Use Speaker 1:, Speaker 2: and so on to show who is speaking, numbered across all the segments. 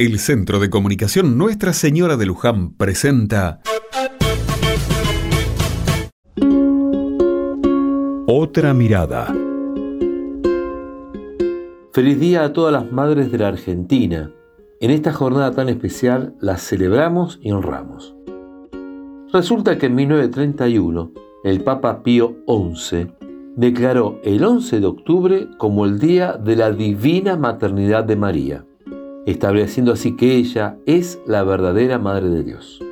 Speaker 1: El Centro de Comunicación Nuestra Señora de Luján presenta Otra mirada.
Speaker 2: Feliz día a todas las madres de la Argentina. En esta jornada tan especial las celebramos y honramos. Resulta que en 1931 el Papa Pío XI declaró el 11 de octubre como el Día de la Divina Maternidad de María estableciendo así que ella es la verdadera Madre de Dios.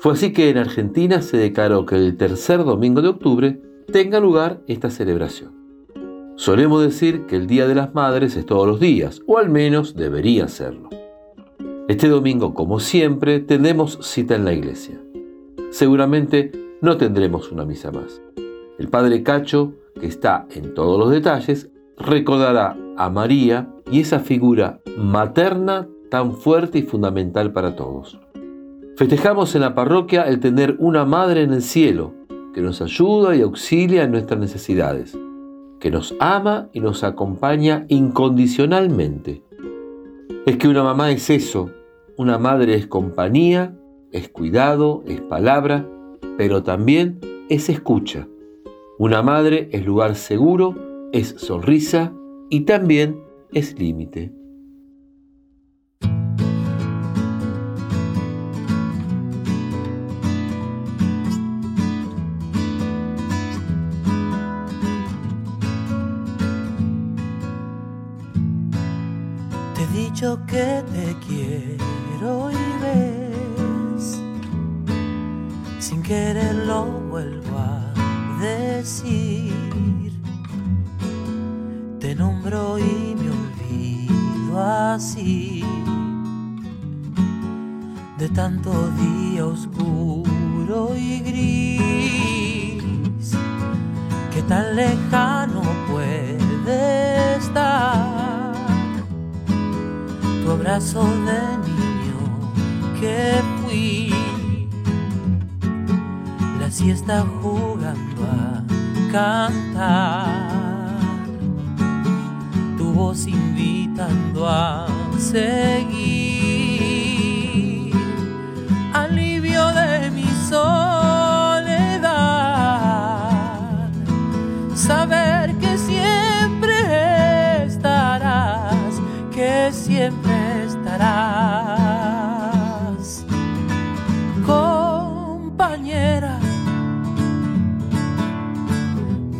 Speaker 2: Fue así que en Argentina se declaró que el tercer domingo de octubre tenga lugar esta celebración. Solemos decir que el Día de las Madres es todos los días, o al menos debería serlo. Este domingo, como siempre, tendremos cita en la iglesia. Seguramente no tendremos una misa más. El Padre Cacho, que está en todos los detalles, recordará a María y esa figura materna tan fuerte y fundamental para todos. Festejamos en la parroquia el tener una madre en el cielo que nos ayuda y auxilia en nuestras necesidades, que nos ama y nos acompaña incondicionalmente. Es que una mamá es eso, una madre es compañía, es cuidado, es palabra, pero también es escucha. Una madre es lugar seguro, es sonrisa y también es límite.
Speaker 3: Dicho que te quiero y ves, sin quererlo vuelvo a decir. Te nombro y me así de tanto día oscuro y gris que tan lejano tu abrazo de niño que fui la siesta jugando a cantar voz invitando a seguir. Compañera,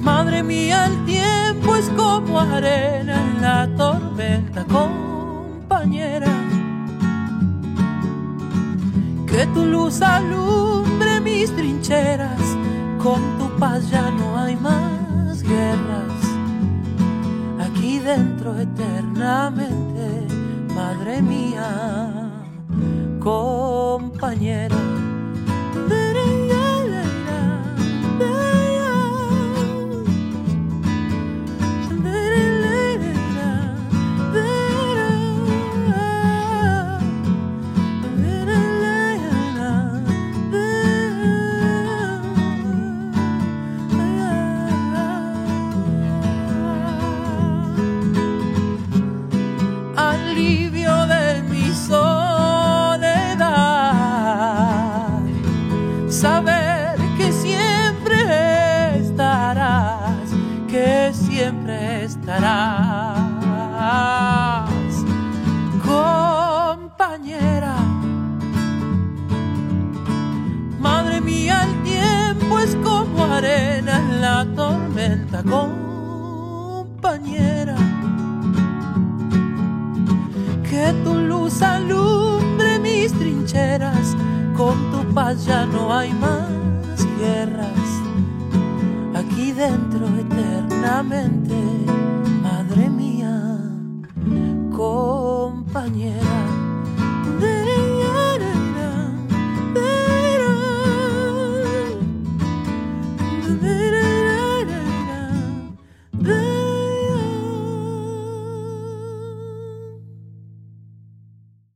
Speaker 3: madre mía, el tiempo es como arena la tormenta, compañera. Que tu luz alumbre mis trincheras, con tu paz ya no hay más guerras. Aquí dentro eternamente, madre mía, compañera. Compañera. Madre mía, el tiempo es como arena en la tormenta, compañera. Que tu luz alumbre mis trincheras con tu paz ya no hay más guerras. Aquí dentro eternamente, compañera.